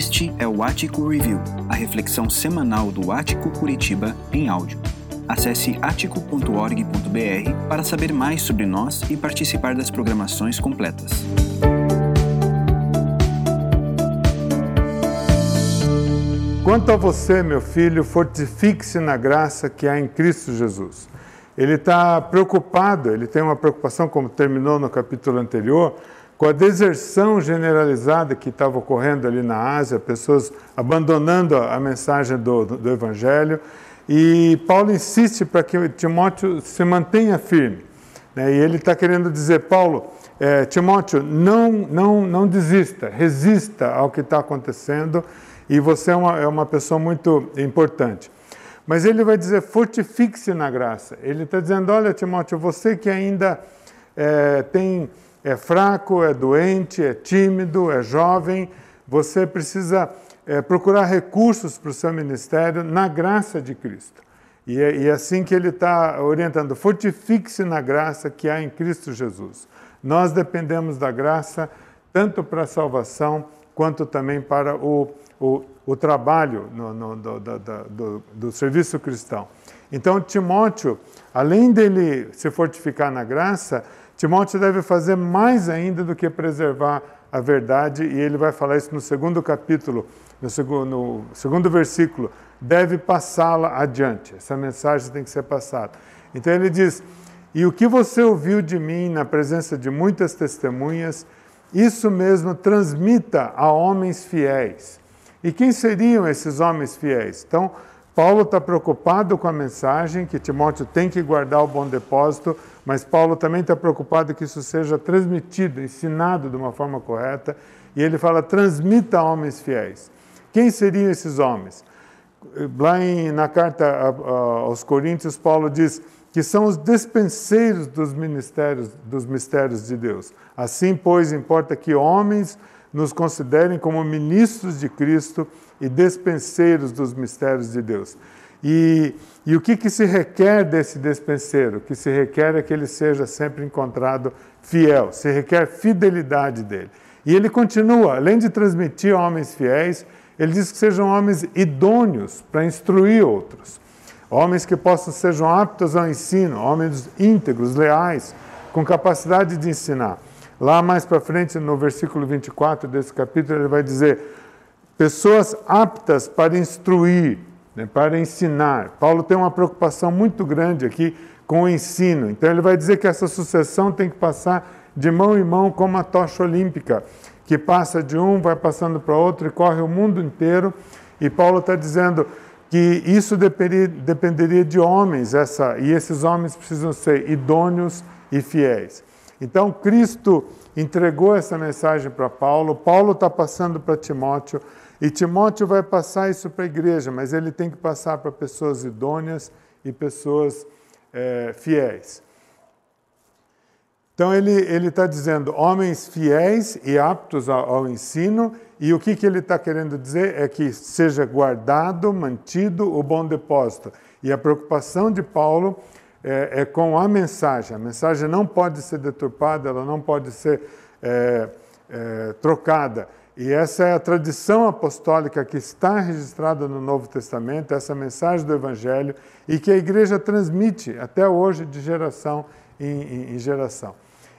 Este é o Ático Review, a reflexão semanal do Ático Curitiba em áudio. Acesse atico.org.br para saber mais sobre nós e participar das programações completas. Quanto a você, meu filho, fortifique-se na graça que há em Cristo Jesus. Ele está preocupado, ele tem uma preocupação, como terminou no capítulo anterior, com a deserção generalizada que estava ocorrendo ali na Ásia, pessoas abandonando a mensagem do, do, Evangelho. E Paulo insiste para que Timóteo se mantenha firme. Né? E ele está querendo dizer, Paulo, é, Timóteo, não, não, não desista, resista ao que está acontecendo e você é uma, é uma pessoa muito importante. Mas ele vai dizer, fortifique-se na graça. Ele está dizendo, olha, Timóteo, você que ainda é, tem é fraco, é doente, é tímido, é jovem, você precisa é, procurar recursos para o seu ministério na graça de Cristo. E é, e é assim que ele está orientando: fortifique-se na graça que há em Cristo Jesus. Nós dependemos da graça tanto para a salvação quanto também para o, o, o trabalho no, no, do, do, do, do serviço cristão. Então, Timóteo, além dele se fortificar na graça, Timóteo deve fazer mais ainda do que preservar a verdade, e ele vai falar isso no segundo capítulo, no segundo, no segundo versículo. Deve passá-la adiante. Essa mensagem tem que ser passada. Então ele diz: E o que você ouviu de mim na presença de muitas testemunhas, isso mesmo transmita a homens fiéis. E quem seriam esses homens fiéis? Então, Paulo está preocupado com a mensagem que Timóteo tem que guardar o bom depósito, mas Paulo também está preocupado que isso seja transmitido, ensinado de uma forma correta. E ele fala: transmita a homens fiéis. Quem seriam esses homens? Lá em, na carta aos Coríntios, Paulo diz que são os despenseiros dos ministérios, dos mistérios de Deus. Assim, pois, importa que homens nos considerem como ministros de Cristo e despenseiros dos mistérios de Deus. E, e o que, que se requer desse despenseiro? O que se requer é que ele seja sempre encontrado fiel, se requer fidelidade dele. E ele continua, além de transmitir homens fiéis, ele diz que sejam homens idôneos para instruir outros. Homens que possam sejam aptos ao ensino, homens íntegros, leais, com capacidade de ensinar. Lá mais para frente, no versículo 24 desse capítulo, ele vai dizer: pessoas aptas para instruir, né, para ensinar. Paulo tem uma preocupação muito grande aqui com o ensino. Então ele vai dizer que essa sucessão tem que passar de mão em mão como a tocha olímpica, que passa de um, vai passando para outro e corre o mundo inteiro. E Paulo está dizendo que isso dependeria, dependeria de homens, essa, e esses homens precisam ser idôneos e fiéis. Então Cristo entregou essa mensagem para Paulo, Paulo está passando para Timóteo, e Timóteo vai passar isso para a igreja, mas ele tem que passar para pessoas idôneas e pessoas é, fiéis. Então ele está dizendo homens fiéis e aptos ao, ao ensino, e o que, que ele está querendo dizer é que seja guardado, mantido o bom depósito. E a preocupação de Paulo é, é com a mensagem. A mensagem não pode ser deturpada, ela não pode ser é, é, trocada. E essa é a tradição apostólica que está registrada no Novo Testamento, essa mensagem do Evangelho, e que a igreja transmite até hoje de geração em, em geração.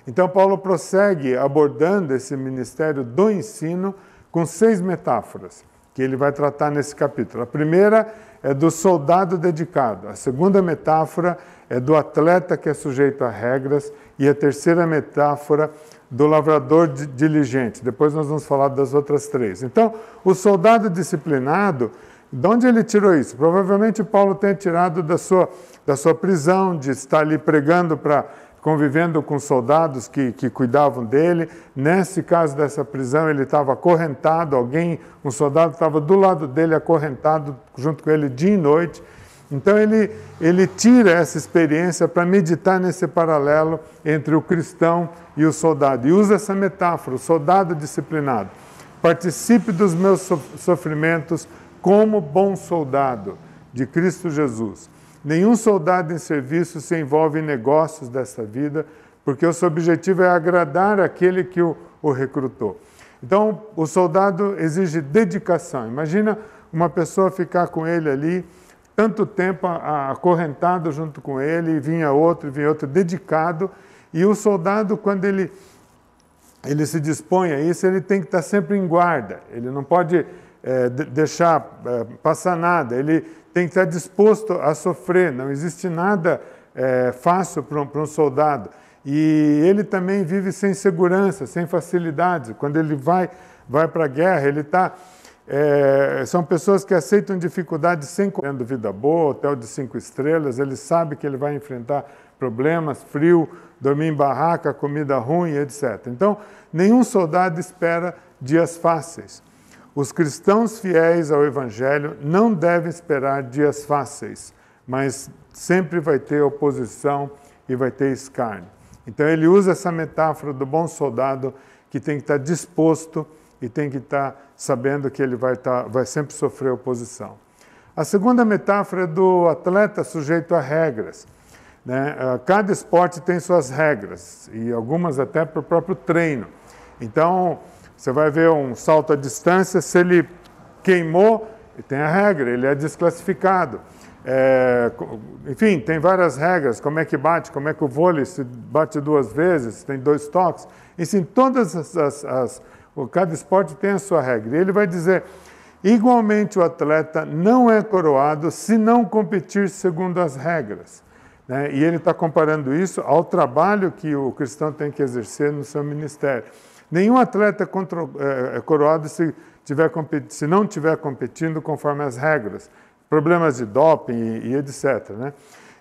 Então, Paulo prossegue abordando esse ministério do ensino com seis metáforas que ele vai tratar nesse capítulo. A primeira é do soldado dedicado, a segunda metáfora é do atleta que é sujeito a regras, e a terceira metáfora do lavrador diligente. Depois nós vamos falar das outras três. Então, o soldado disciplinado, de onde ele tirou isso? Provavelmente Paulo tenha tirado da sua, da sua prisão, de estar ali pregando para convivendo com soldados que, que cuidavam dele. Nesse caso dessa prisão, ele estava acorrentado, alguém, um soldado estava do lado dele, acorrentado junto com ele dia e noite. Então ele, ele tira essa experiência para meditar nesse paralelo entre o cristão e o soldado. E usa essa metáfora, o soldado disciplinado. Participe dos meus sofrimentos como bom soldado de Cristo Jesus. Nenhum soldado em serviço se envolve em negócios dessa vida, porque o seu objetivo é agradar aquele que o, o recrutou. Então, o soldado exige dedicação. Imagina uma pessoa ficar com ele ali tanto tempo acorrentado junto com ele, vinha outro, vinha outro, dedicado. E o soldado, quando ele, ele se dispõe a isso, ele tem que estar sempre em guarda, ele não pode é, deixar é, passar nada, ele tem que estar disposto a sofrer, não existe nada é, fácil para um, para um soldado. E ele também vive sem segurança, sem facilidade. Quando ele vai, vai para a guerra, ele está é, são pessoas que aceitam dificuldades sem tendo vida boa, hotel de cinco estrelas, ele sabe que ele vai enfrentar problemas, frio, dormir em barraca, comida ruim, etc. Então, nenhum soldado espera dias fáceis. Os cristãos fiéis ao Evangelho não devem esperar dias fáceis, mas sempre vai ter oposição e vai ter escárnio. Então, ele usa essa metáfora do bom soldado que tem que estar disposto e tem que estar sabendo que ele vai, estar, vai sempre sofrer oposição. A segunda metáfora é do atleta sujeito a regras. Né? Ah, cada esporte tem suas regras, e algumas até para o próprio treino. Então, você vai ver um salto à distância, se ele queimou, tem a regra, ele é desclassificado. É, enfim, tem várias regras, como é que bate, como é que o vôlei se bate duas vezes, tem dois toques. Enfim, todas as, as, as Cada esporte tem a sua regra. E ele vai dizer: igualmente o atleta não é coroado se não competir segundo as regras. Né? E ele está comparando isso ao trabalho que o cristão tem que exercer no seu ministério. Nenhum atleta é, é coroado se, tiver, se não estiver competindo conforme as regras. Problemas de doping e, e etc. Né?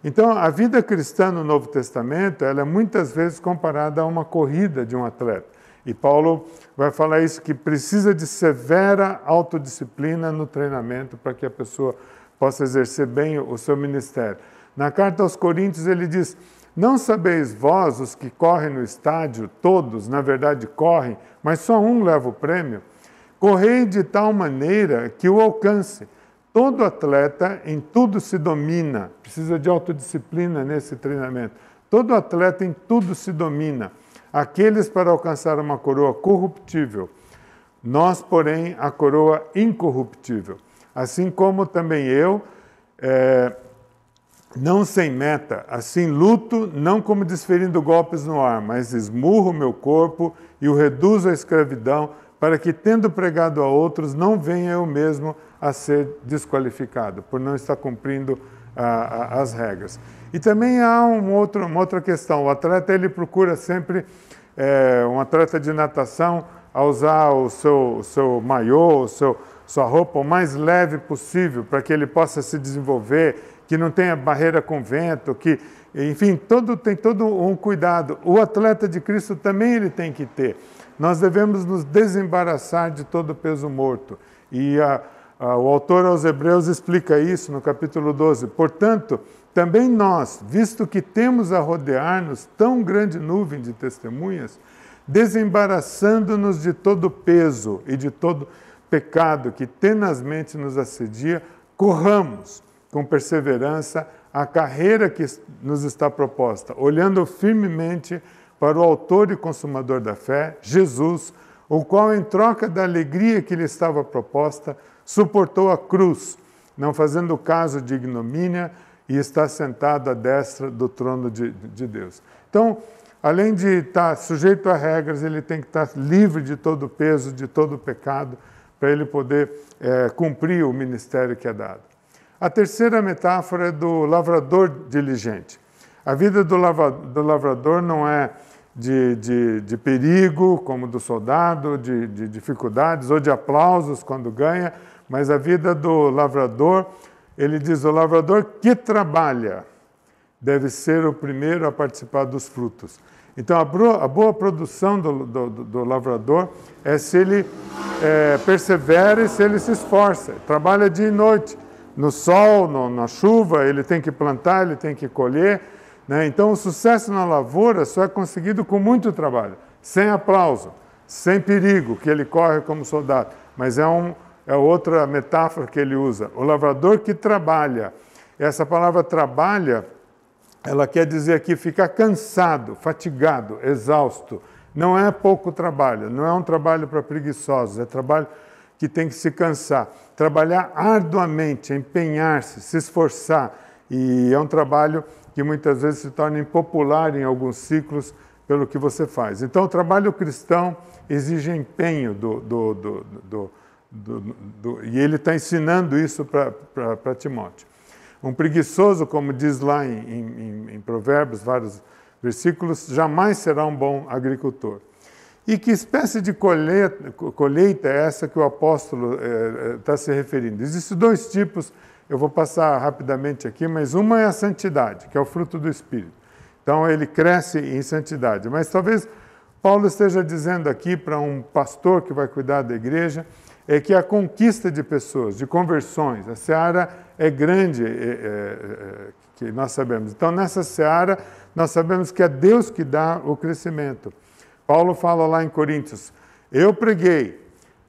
Então, a vida cristã no Novo Testamento ela é muitas vezes comparada a uma corrida de um atleta. E Paulo vai falar isso, que precisa de severa autodisciplina no treinamento para que a pessoa possa exercer bem o seu ministério. Na carta aos Coríntios ele diz: Não sabeis vós, os que correm no estádio, todos, na verdade, correm, mas só um leva o prêmio? Correi de tal maneira que o alcance. Todo atleta em tudo se domina, precisa de autodisciplina nesse treinamento. Todo atleta em tudo se domina aqueles para alcançar uma coroa corruptível, nós, porém, a coroa incorruptível. Assim como também eu, é, não sem meta, assim luto, não como desferindo golpes no ar, mas esmurro meu corpo e o reduzo à escravidão, para que, tendo pregado a outros, não venha eu mesmo ser desqualificado, por não estar cumprindo a, a, as regras. E também há um outro, uma outra questão. O atleta ele procura sempre, é, um atleta de natação, a usar o seu, o seu maiô, o seu, sua roupa o mais leve possível para que ele possa se desenvolver, que não tenha barreira com vento, que, enfim, todo, tem todo um cuidado. O atleta de Cristo também ele tem que ter. Nós devemos nos desembaraçar de todo o peso morto. E a, a, o autor aos Hebreus explica isso no capítulo 12. Portanto, também nós, visto que temos a rodear-nos tão grande nuvem de testemunhas, desembaraçando-nos de todo peso e de todo pecado que tenazmente nos assedia, corramos com perseverança a carreira que nos está proposta, olhando firmemente para o Autor e Consumador da fé, Jesus, o qual, em troca da alegria que lhe estava proposta, suportou a cruz, não fazendo caso de ignomínia e está sentado à destra do trono de, de Deus. Então, além de estar sujeito a regras, ele tem que estar livre de todo o peso, de todo o pecado, para ele poder é, cumprir o ministério que é dado. A terceira metáfora é do lavrador diligente. A vida do, do lavrador não é de, de, de, perigo, como do soldado, de, de dificuldades ou de aplausos quando ganha, mas a vida do lavrador ele diz: o lavrador que trabalha deve ser o primeiro a participar dos frutos. Então, a boa, produção do, do, do, lavrador é se ele é, persevera e se ele se esforça, trabalha dia e noite, no sol, no, na chuva, ele tem que plantar, ele tem que colher. Né? Então, o sucesso na lavoura só é conseguido com muito trabalho, sem aplauso, sem perigo que ele corre como soldado, mas é um, é outra metáfora que ele usa. O lavrador que trabalha. Essa palavra trabalha, ela quer dizer aqui ficar cansado, fatigado, exausto, Não é pouco trabalho, não é um trabalho para preguiçosos, é trabalho que tem que se cansar, trabalhar arduamente, empenhar-se, se esforçar. E é um trabalho que muitas vezes se torna impopular em alguns ciclos pelo que você faz. Então, o trabalho cristão exige empenho do, do, do, do e ele está ensinando isso para Timóteo. Um preguiçoso, como diz lá em, em, em Provérbios, vários versículos, jamais será um bom agricultor. E que espécie de colheita, colheita é essa que o apóstolo está eh, eh se referindo? Existem dois tipos, eu vou passar rapidamente aqui, mas uma é a santidade, que é o fruto do Espírito. Então ele cresce em santidade. Mas talvez Paulo esteja dizendo aqui para um pastor que vai cuidar da igreja, é que a conquista de pessoas, de conversões, a seara é grande, é, é, é, que nós sabemos. Então, nessa seara, nós sabemos que é Deus que dá o crescimento. Paulo fala lá em Coríntios: Eu preguei,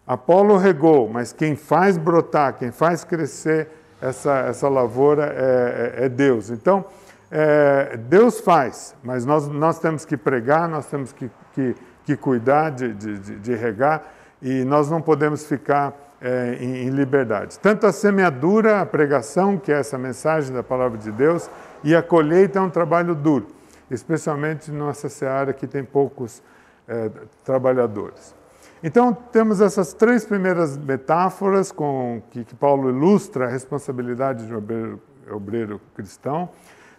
Apolo regou, mas quem faz brotar, quem faz crescer essa, essa lavoura é, é, é Deus. Então, é, Deus faz, mas nós, nós temos que pregar, nós temos que, que, que cuidar de, de, de, regar e nós não podemos ficar é, em, em liberdade. Tanto a semeadura, a pregação, que é essa mensagem da palavra de Deus, e a colheita é um trabalho duro, especialmente nossa seara que tem poucos é, trabalhadores. Então, temos essas três primeiras metáforas com que, que Paulo ilustra a responsabilidade de um obreiro, obreiro cristão.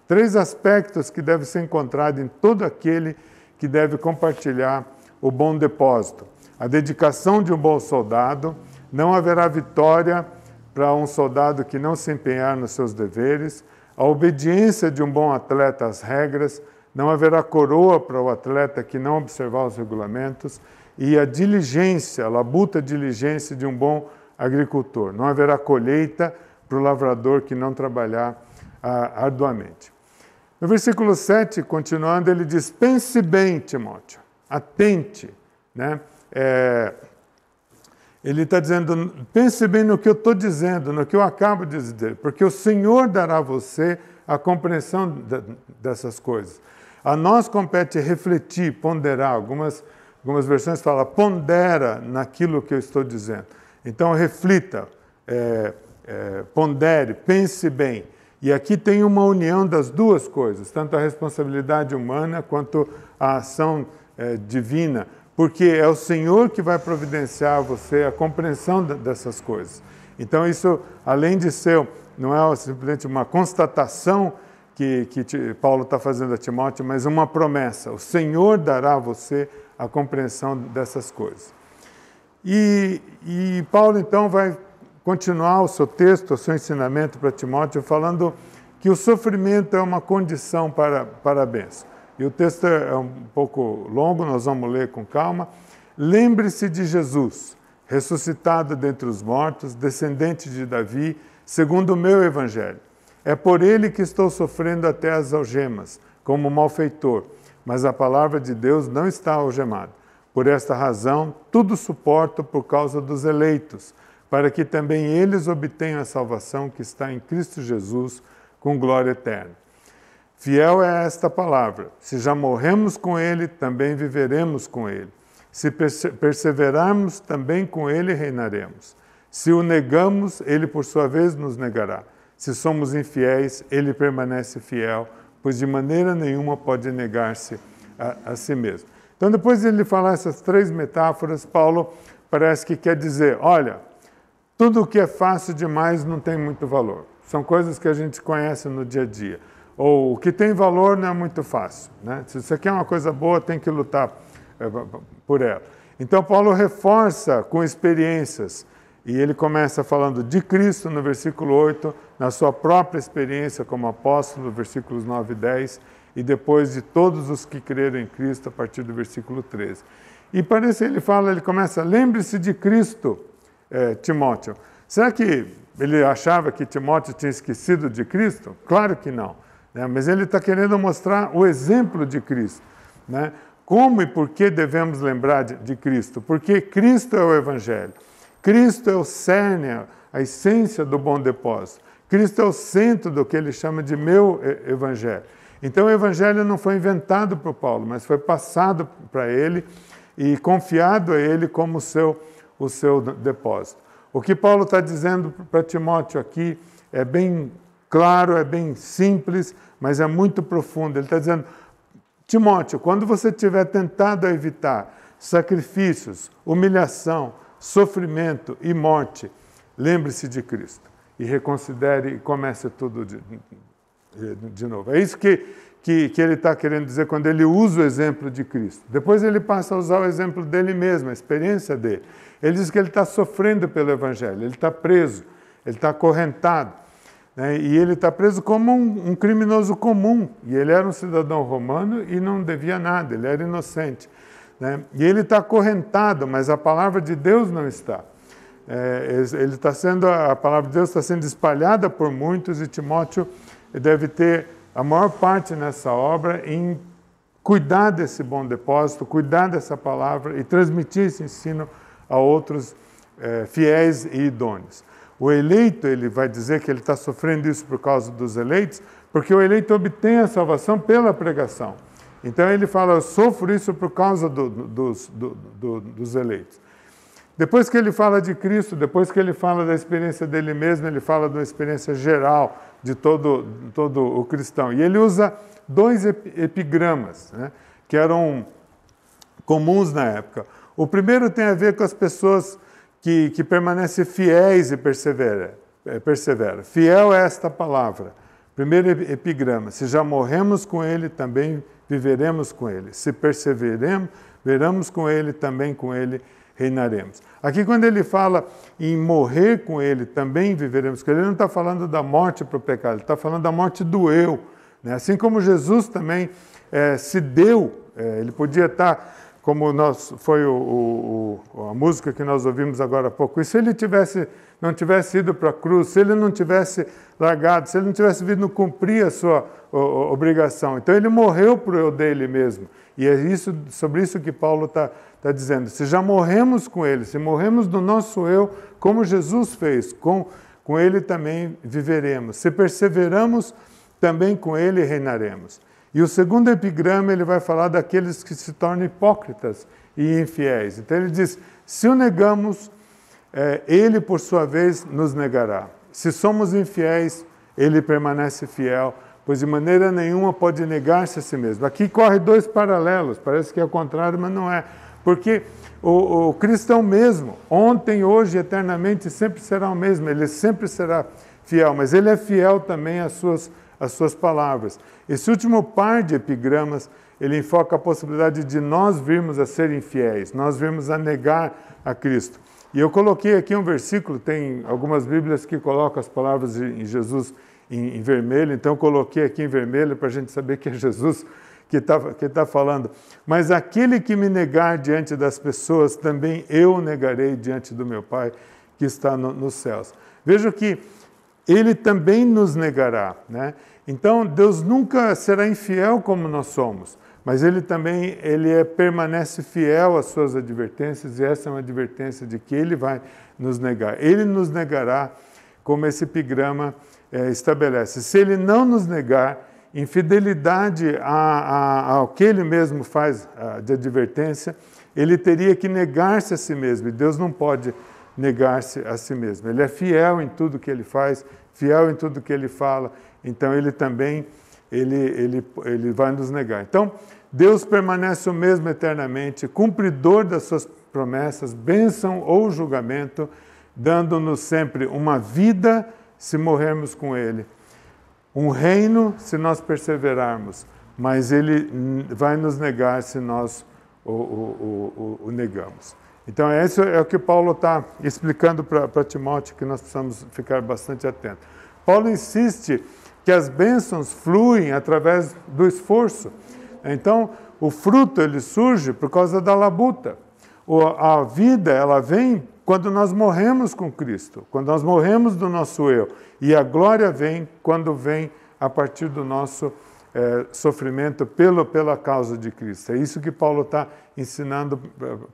Três aspectos que devem ser encontrados em todo aquele que deve compartilhar o bom depósito. A dedicação de um bom soldado, não haverá vitória para um soldado que não se empenhar nos seus deveres, a obediência de um bom atleta às regras, não haverá coroa para o atleta que não observar os regulamentos, e a diligência, a labuta diligência de um bom agricultor. Não haverá colheita para o lavrador que não trabalhar ah, arduamente. No versículo 7, continuando, ele diz: Pense bem, Timóteo, atente. Né? É, ele está dizendo: pense bem no que eu estou dizendo, no que eu acabo de dizer, porque o Senhor dará a você a compreensão dessas coisas. A nós compete refletir, ponderar. Algumas, algumas versões falam pondera naquilo que eu estou dizendo. Então, reflita, é, é, pondere, pense bem. E aqui tem uma união das duas coisas, tanto a responsabilidade humana quanto a ação é, divina, porque é o Senhor que vai providenciar a você a compreensão dessas coisas. Então, isso, além de ser, não é simplesmente uma constatação que, que Paulo está fazendo a Timóteo, mas uma promessa. O Senhor dará a você a compreensão dessas coisas. E, e Paulo então vai continuar o seu texto, o seu ensinamento para Timóteo, falando que o sofrimento é uma condição para, para a bênção. E o texto é um pouco longo, nós vamos ler com calma. Lembre-se de Jesus, ressuscitado dentre os mortos, descendente de Davi, segundo o meu evangelho é por ele que estou sofrendo até as algemas, como malfeitor, mas a palavra de Deus não está algemada. Por esta razão, tudo suporto por causa dos eleitos, para que também eles obtenham a salvação que está em Cristo Jesus, com glória eterna. Fiel é esta palavra: se já morremos com Ele, também viveremos com Ele. Se perseverarmos, também com Ele reinaremos. Se o negamos, Ele por sua vez nos negará. Se somos infiéis, ele permanece fiel, pois de maneira nenhuma pode negar-se a, a, si mesmo. Então, depois de ele falar essas três metáforas, Paulo parece que quer dizer: olha, tudo o que é fácil demais não tem muito valor. São coisas que a gente conhece no dia a dia. Ou o que tem valor não é muito fácil. Né? Se você quer uma coisa boa, tem que lutar é, por ela. Então, Paulo reforça com experiências e ele começa falando de Cristo no versículo 8, na sua própria experiência como apóstolo, versículos 9 e 10, e depois de todos os que creram em Cristo, a partir do versículo 13. E parece ele fala, ele começa, lembre-se de Cristo, é, Timóteo. Será que ele achava que Timóteo tinha esquecido de Cristo? Claro que não. Né? Mas ele está querendo mostrar o exemplo de Cristo. Né? Como e por que devemos lembrar de, de Cristo? Porque Cristo é o Evangelho. Cristo é o cerne, a essência do bom depósito. Cristo é o centro do que ele chama de meu evangelho. Então o evangelho não foi inventado por Paulo, mas foi passado para ele e confiado a ele como seu, o seu depósito. O que Paulo está dizendo para Timóteo aqui é bem claro, é bem simples, mas é muito profundo. Ele está dizendo, Timóteo, quando você estiver tentado evitar sacrifícios, humilhação, sofrimento e morte, lembre-se de Cristo e reconsidere e comece tudo de, de novo. É isso que, que, que ele está querendo dizer quando ele usa o exemplo de Cristo. Depois ele passa a usar o exemplo dele mesmo, a experiência dele. Ele diz que ele está sofrendo pelo Evangelho, ele está preso, ele está acorrentado. Né? E ele está preso como um, um, criminoso comum. E ele era um cidadão romano e não devia nada, ele era inocente. Né? E ele está acorrentado, mas a palavra de Deus não está. É, ele está sendo, a palavra de Deus está sendo espalhada por muitos e Timóteo deve ter a maior parte nessa obra em cuidar desse bom depósito, cuidar dessa palavra e transmitir esse ensino a outros é, fiéis e idôneos. O eleito, ele vai dizer que ele está sofrendo isso por causa dos eleitos, porque o eleito obtém a salvação pela pregação. Então ele fala, eu sofro isso por causa do, dos, do, do, dos eleitos. Depois que ele fala de Cristo, depois que ele fala da experiência dele mesmo, ele fala uma experiência geral de todo, todo o cristão. E ele usa dois epigramas, né, que eram comuns na época. O primeiro tem a ver com as pessoas que, que permanecem fiéis e é, persevera. Fiel é esta palavra. Primeiro epigrama: se já morremos com ele, também viveremos com ele. Se perseveremos, veremos com ele, também com ele reinaremos. Aqui, quando ele fala em morrer com ele, também viveremos com ele, ele não está falando da morte para o pecado, ele está falando da morte do eu. Né? Assim como Jesus também é, se deu, é, ele podia estar. Como nós, foi o, o, a música que nós ouvimos agora há pouco. E se ele tivesse, não tivesse ido para a cruz, se ele não tivesse largado, se ele não tivesse vindo cumprir a sua obrigação, então ele morreu o eu dele mesmo. E é isso, sobre isso que Paulo está tá dizendo. Se já morremos com ele, se morremos do nosso eu, como Jesus fez, com, com ele também viveremos. Se perseveramos, também com ele reinaremos. E o segundo epigrama ele vai falar daqueles que se tornam hipócritas e infiéis. Então ele diz: se o negamos, é, ele por sua vez nos negará. Se somos infiéis, ele permanece fiel, pois de maneira nenhuma pode negar-se a si mesmo. Aqui corre dois paralelos, parece que é o contrário, mas não é. Porque o, o cristão mesmo, ontem, hoje, eternamente, sempre será o mesmo, ele sempre será fiel, mas ele é fiel também às suas as suas palavras. Esse último par de epigramas, ele enfoca a possibilidade de nós virmos a ser infiéis, nós virmos a negar a Cristo. E eu coloquei aqui um versículo, tem algumas Bíblias que colocam as palavras de Jesus em, em vermelho, então coloquei aqui em vermelho para a gente saber que é Jesus que está que tá falando. Mas aquele que me negar diante das pessoas, também eu negarei diante do meu Pai que está no, nos céus. Veja que ele também nos negará. Né? Então, Deus nunca será infiel como nós somos, mas Ele também ele é, permanece fiel às suas advertências, e essa é uma advertência de que Ele vai nos negar. Ele nos negará, como esse epigrama é, estabelece. Se Ele não nos negar, em fidelidade a, a, ao que Ele mesmo faz a, de advertência, Ele teria que negar-se a si mesmo, e Deus não pode negar-se a si mesmo. Ele é fiel em tudo que ele faz, fiel em tudo que ele fala, então ele também ele, ele, ele vai nos negar. Então, Deus permanece o mesmo eternamente, cumpridor das suas promessas, bênção ou julgamento, dando-nos sempre uma vida se morrermos com Ele, um reino se nós perseverarmos, mas Ele vai nos negar se nós o, o, o, o negamos. Então, isso é o que Paulo está explicando para Timóteo, que nós precisamos ficar bastante atentos. Paulo insiste que as bênçãos fluem através do esforço. Então, o fruto ele surge por causa da labuta. A vida ela vem quando nós morremos com Cristo, quando nós morremos do nosso eu. E a glória vem quando vem a partir do nosso é, sofrimento pelo, pela causa de Cristo. É isso que Paulo está ensinando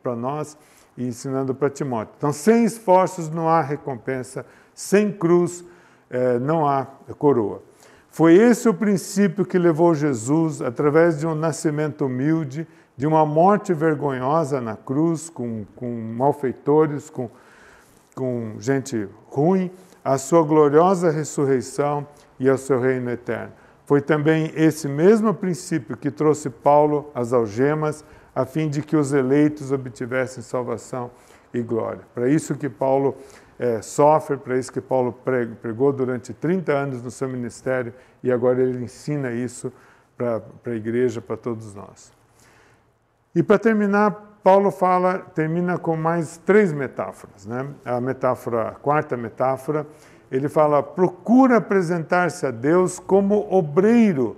para nós e ensinando para Timóteo. Então, sem esforços não há recompensa, sem cruz eh, não há coroa. Foi esse o princípio que levou Jesus, através de um nascimento humilde, de uma morte vergonhosa na cruz, com, com malfeitores, com, com gente ruim, a sua gloriosa ressurreição e ao seu reino eterno. Foi também esse mesmo princípio que trouxe Paulo às algemas, a fim de que os eleitos obtivessem salvação e glória. Para isso que Paulo é, sofre, para isso que Paulo pregou durante 30 anos no seu ministério e agora ele ensina isso para a igreja, para todos nós. E para terminar, Paulo fala, termina com mais três metáforas. Né? A metáfora, a quarta metáfora, ele fala: procura apresentar-se a Deus como obreiro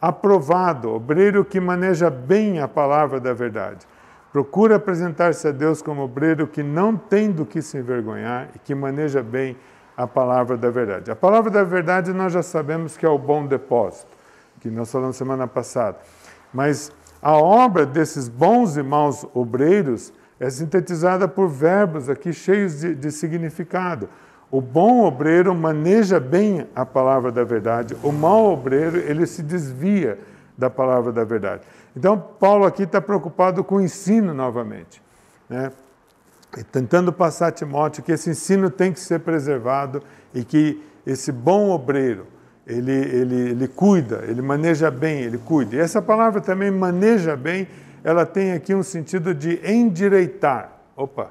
aprovado, obreiro que maneja bem a palavra da verdade. Procura apresentar-se a Deus como obreiro que não tem do que se envergonhar e que maneja bem a palavra da verdade. A palavra da verdade nós já sabemos que é o bom depósito, que nós falamos semana passada. Mas a obra desses bons e maus obreiros é sintetizada por verbos aqui cheios de, de significado. O bom obreiro maneja bem a palavra da verdade, o mau obreiro ele se desvia da palavra da verdade. Então, Paulo aqui está preocupado com o ensino novamente, né? tentando passar a Timóteo que esse ensino tem que ser preservado e que esse bom obreiro, ele, ele, ele cuida, ele maneja bem, ele cuida. E essa palavra também, maneja bem, ela tem aqui um sentido de endireitar. Opa,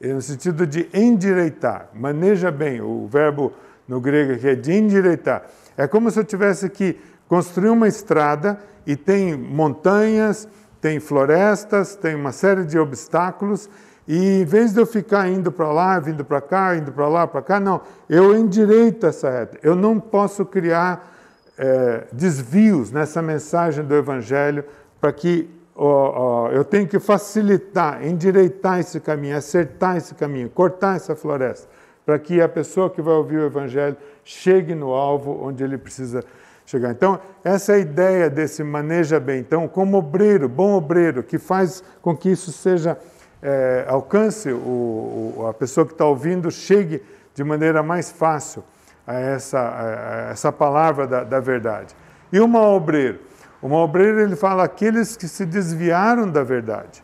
no sentido de endireitar. Maneja bem, o verbo no grego aqui é de endireitar. É como se eu tivesse que construir uma estrada e tem montanhas, tem florestas, tem uma série de obstáculos, e em vez de eu ficar indo para lá, vindo para cá, indo para lá, para cá, não, eu endireito essa reta. Eu não posso criar é, desvios nessa mensagem do Evangelho para que oh, oh, eu tenho que facilitar, endireitar esse caminho, acertar esse caminho, cortar essa floresta, para que a pessoa que vai ouvir o Evangelho chegue no alvo onde ele precisa chegar. Então, essa é a ideia desse maneja bem. Então, como obreiro, bom obreiro, que faz com que isso seja, é, alcance o, o, a pessoa que está ouvindo, chegue de maneira mais fácil a essa, a essa palavra da, da verdade. E o mau obreiro? O obreiro ele fala aqueles que se desviaram da verdade,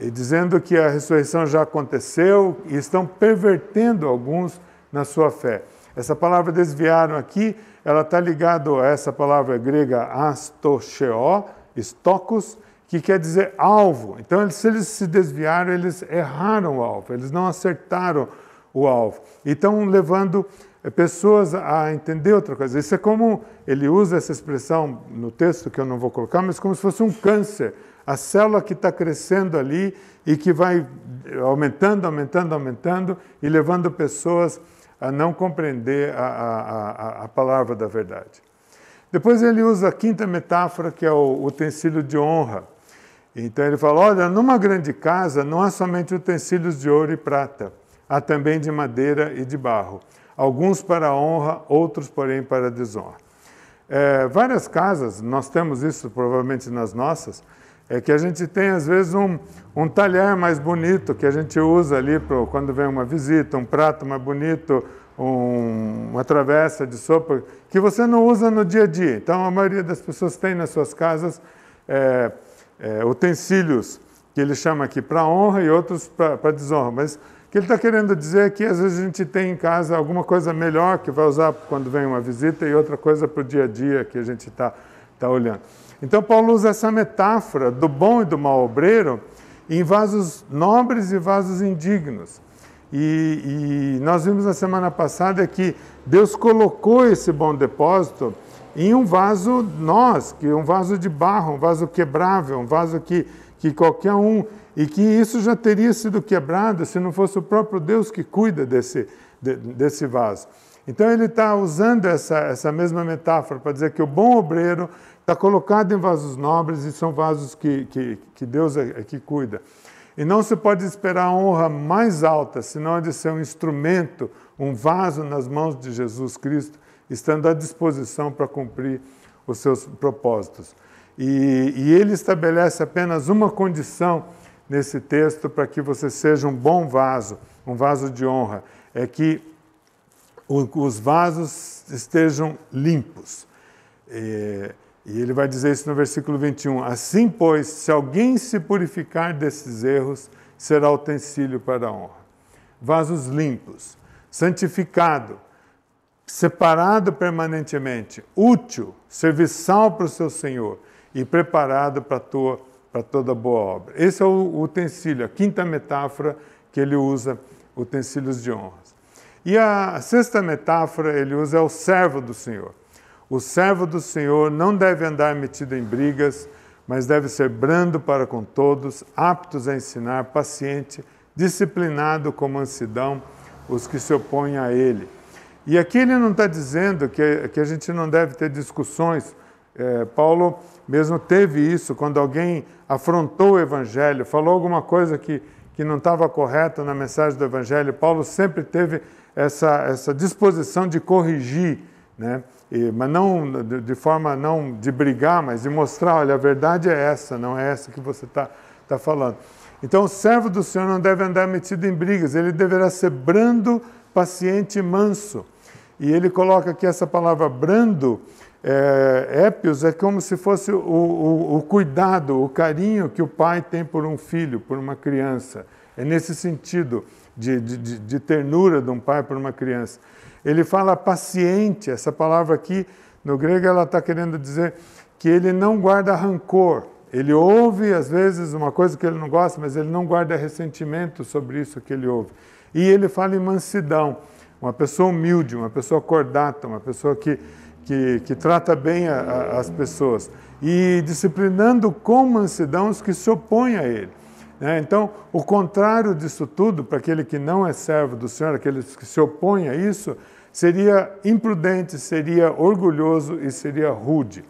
e dizendo que a ressurreição já aconteceu e estão pervertendo alguns na sua fé. Essa palavra desviaram aqui, ela está ligada a essa palavra grega astocheo, estocos, que quer dizer alvo. Então, se eles se desviaram, eles erraram o alvo, eles não acertaram o alvo. E estão levando é pessoas a entender outra coisa. Isso é como ele usa essa expressão no texto que eu não vou colocar, mas como se fosse um câncer. A célula que está crescendo ali e que vai aumentando, aumentando, aumentando e levando pessoas a não compreender a, a, a, a palavra da verdade. Depois ele usa a quinta metáfora, que é o utensílio de honra. Então ele fala: olha, numa grande casa não há somente utensílios de ouro e prata, há também de madeira e de barro alguns para a honra, outros, porém, para a desonra. É, várias casas, nós temos isso provavelmente nas nossas, é que a gente tem às vezes um, um talher mais bonito que a gente usa ali pro, quando vem uma visita, um prato mais bonito, um, uma travessa de sopa, que você não usa no dia a dia. Então a maioria das pessoas tem nas suas casas é, é, utensílios que ele chama aqui para honra e outros para desonra. Mas que ele está querendo dizer é que às vezes a gente tem em casa alguma coisa melhor que vai usar quando vem uma visita e outra coisa para o dia a dia que a gente está tá olhando. Então Paulo usa essa metáfora do bom e do mau obreiro em vasos nobres e vasos indignos. E, e nós vimos na semana passada que Deus colocou esse bom depósito em um vaso nós, que um vaso de barro, um vaso quebrável, um vaso que, que qualquer um e que isso já teria sido quebrado se não fosse o próprio Deus que cuida desse, de, desse vaso. Então ele está usando essa, essa mesma metáfora para dizer que o bom obreiro está colocado em vasos nobres e são vasos que, que, que Deus é, é que cuida. E não se pode esperar a honra mais alta, senão de ser um instrumento, um vaso nas mãos de Jesus Cristo, estando à disposição para cumprir os seus propósitos. E, e ele estabelece apenas uma condição nesse texto para que você seja um bom vaso, um vaso de honra, é que os vasos estejam limpos. E, e ele vai dizer isso no versículo 21. Assim, pois, se alguém se purificar desses erros, será utensílio para a honra. Vasos limpos, santificado, separado permanentemente, útil, serviçal para o seu Senhor e preparado para, tua, para toda boa obra. Esse é o utensílio, a quinta metáfora que ele usa, utensílios de honras. E a sexta metáfora ele usa é o servo do Senhor. O servo do Senhor não deve andar metido em brigas, mas deve ser brando para com todos, aptos a ensinar, paciente, disciplinado com mansidão os que se opõem a ele. E aqui ele não está dizendo que, que a gente não deve ter discussões. É, Paulo mesmo teve isso quando alguém afrontou o Evangelho, falou alguma coisa que, que não estava correta na mensagem do Evangelho. Paulo sempre teve essa, essa disposição de corrigir, né? E, mas não de, de, forma não de brigar, mas de mostrar, olha, a verdade é essa, não é essa que você está tá falando. Então, o servo do Senhor não deve andar metido em brigas, ele deverá ser brando, paciente e manso. E ele coloca aqui essa palavra brando, é, épios, é como se fosse o, o, o cuidado, o carinho que o pai tem por um filho, por uma criança. É nesse sentido de, de, de ternura de um pai por uma criança. Ele fala paciente, essa palavra aqui, no grego, ela está querendo dizer que ele não guarda rancor. Ele ouve, às vezes, uma coisa que ele não gosta, mas ele não guarda ressentimento sobre isso que ele ouve. E ele fala em mansidão uma pessoa humilde, uma pessoa cordata, uma pessoa que, que, que trata bem a, a, as pessoas. E disciplinando com mansidão os que se opõem a ele. Né? Então, o contrário disso tudo, para aquele que não é servo do Senhor, aqueles que se opõem a isso, seria imprudente, seria orgulhoso e seria rude.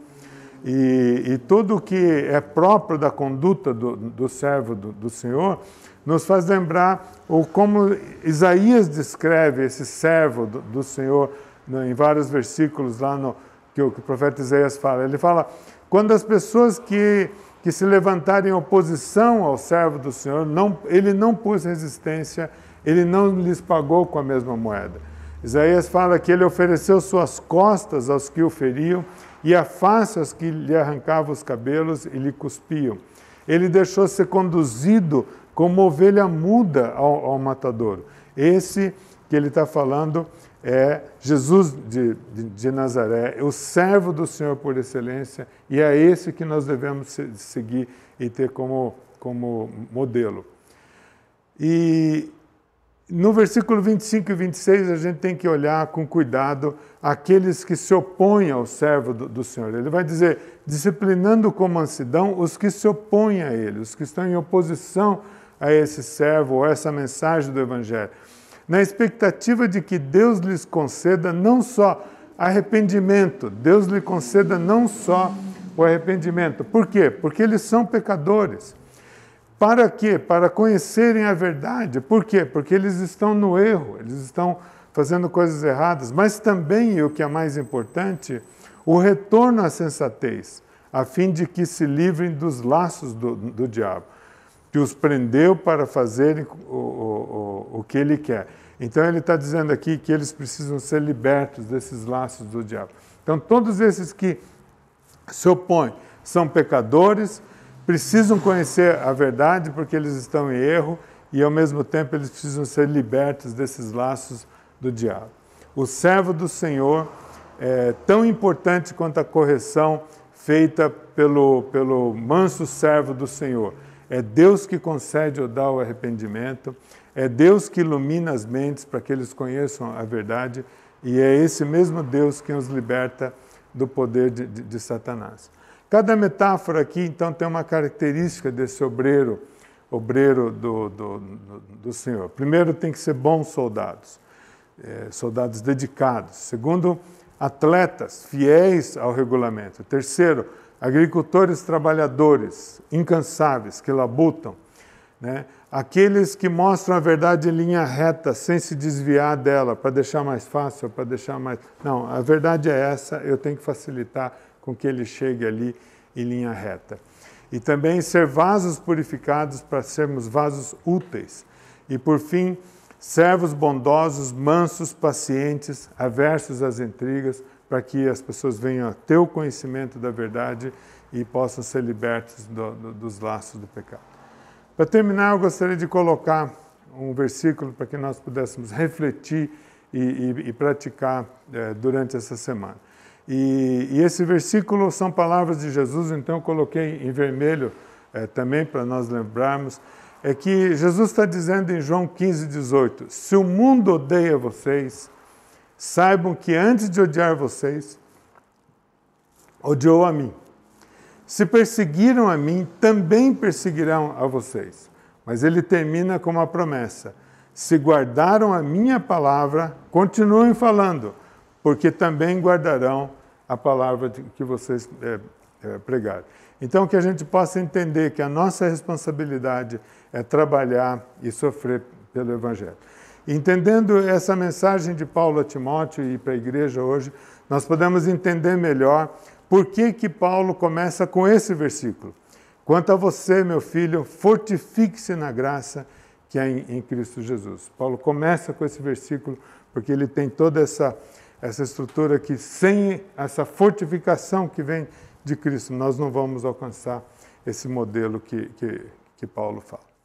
E, e tudo o que é próprio da conduta do, do servo do, do Senhor nos faz lembrar o como Isaías descreve esse servo do, do Senhor né, em vários versículos lá no que o, que o profeta Isaías fala. Ele fala: quando as pessoas que que se levantarem em oposição ao servo do Senhor, não, ele não pôs resistência, ele não lhes pagou com a mesma moeda. Isaías fala que ele ofereceu suas costas aos que o feriam e a face aos que lhe arrancavam os cabelos e lhe cuspiam. Ele deixou ser conduzido como ovelha muda ao, ao matadouro. Esse que ele está falando é Jesus de, de, de, Nazaré, o servo do Senhor por excelência, e é esse que nós devemos seguir e ter como, como modelo. E no versículo 25 e 26, a gente tem que olhar com cuidado aqueles que se opõem ao servo do, do, Senhor. Ele vai dizer, disciplinando com mansidão os que se opõem a ele, os que estão em oposição a esse servo ou a essa mensagem do Evangelho, na expectativa de que Deus lhes conceda não só arrependimento, Deus lhe conceda não só o arrependimento. Por quê? Porque eles são pecadores. Para quê? Para conhecerem a verdade. Por quê? Porque eles estão no erro, eles estão fazendo coisas erradas, mas também, e o que é mais importante, o retorno à sensatez, a fim de que se livrem dos laços do, do diabo que os prendeu para fazerem o, o, o, que ele quer. Então ele está dizendo aqui que eles precisam ser libertos desses laços do diabo. Então todos esses que se opõem são pecadores, precisam conhecer a verdade porque eles estão em erro e ao mesmo tempo eles precisam ser libertos desses laços do diabo. O servo do Senhor é tão importante quanto a correção feita pelo, pelo manso servo do Senhor. É Deus que concede ou dá o arrependimento, é Deus que ilumina as mentes para que eles conheçam a verdade, e é esse mesmo Deus que os liberta do poder de, de, de Satanás. Cada metáfora aqui, então, tem uma característica desse obreiro, obreiro do, do, do, Senhor. Primeiro, tem que ser bons soldados, é, soldados dedicados. Segundo, atletas, fiéis ao regulamento. Terceiro, agricultores trabalhadores, incansáveis, que labutam, né? aqueles que mostram a verdade em linha reta, sem se desviar dela, para deixar mais fácil, para deixar mais. Não, a verdade é essa, eu tenho que facilitar com que ele chegue ali em linha reta. E também ser vasos purificados para sermos vasos úteis. E por fim, servos bondosos, mansos, pacientes, aversos às intrigas, para que as pessoas venham a ter o conhecimento da verdade e possam ser libertos do, do, dos laços do pecado. Para terminar, eu gostaria de colocar um versículo para que nós pudéssemos refletir e, e, e praticar é, durante essa semana. E, e, esse versículo são palavras de Jesus, então eu coloquei em vermelho é, também para nós lembrarmos. É que Jesus está dizendo em João 15, 18: Se o mundo odeia vocês, saibam que antes de odiar vocês, odiou a mim. Se perseguiram a mim, também perseguirão a vocês. Mas ele termina com uma promessa: se guardaram a minha palavra, continuem falando, porque também guardarão a palavra que vocês é, é, pregaram. Então, que a gente possa entender que a nossa responsabilidade é trabalhar e sofrer pelo Evangelho. Entendendo essa mensagem de Paulo a Timóteo e para a igreja hoje, nós podemos entender melhor por que, que Paulo começa com esse versículo. Quanto a você, meu filho, fortifique-se na graça que é em, em, Cristo Jesus. Paulo começa com esse versículo porque ele tem toda essa, essa estrutura que, sem essa fortificação que vem de Cristo, nós não vamos alcançar esse modelo que, que, que Paulo fala.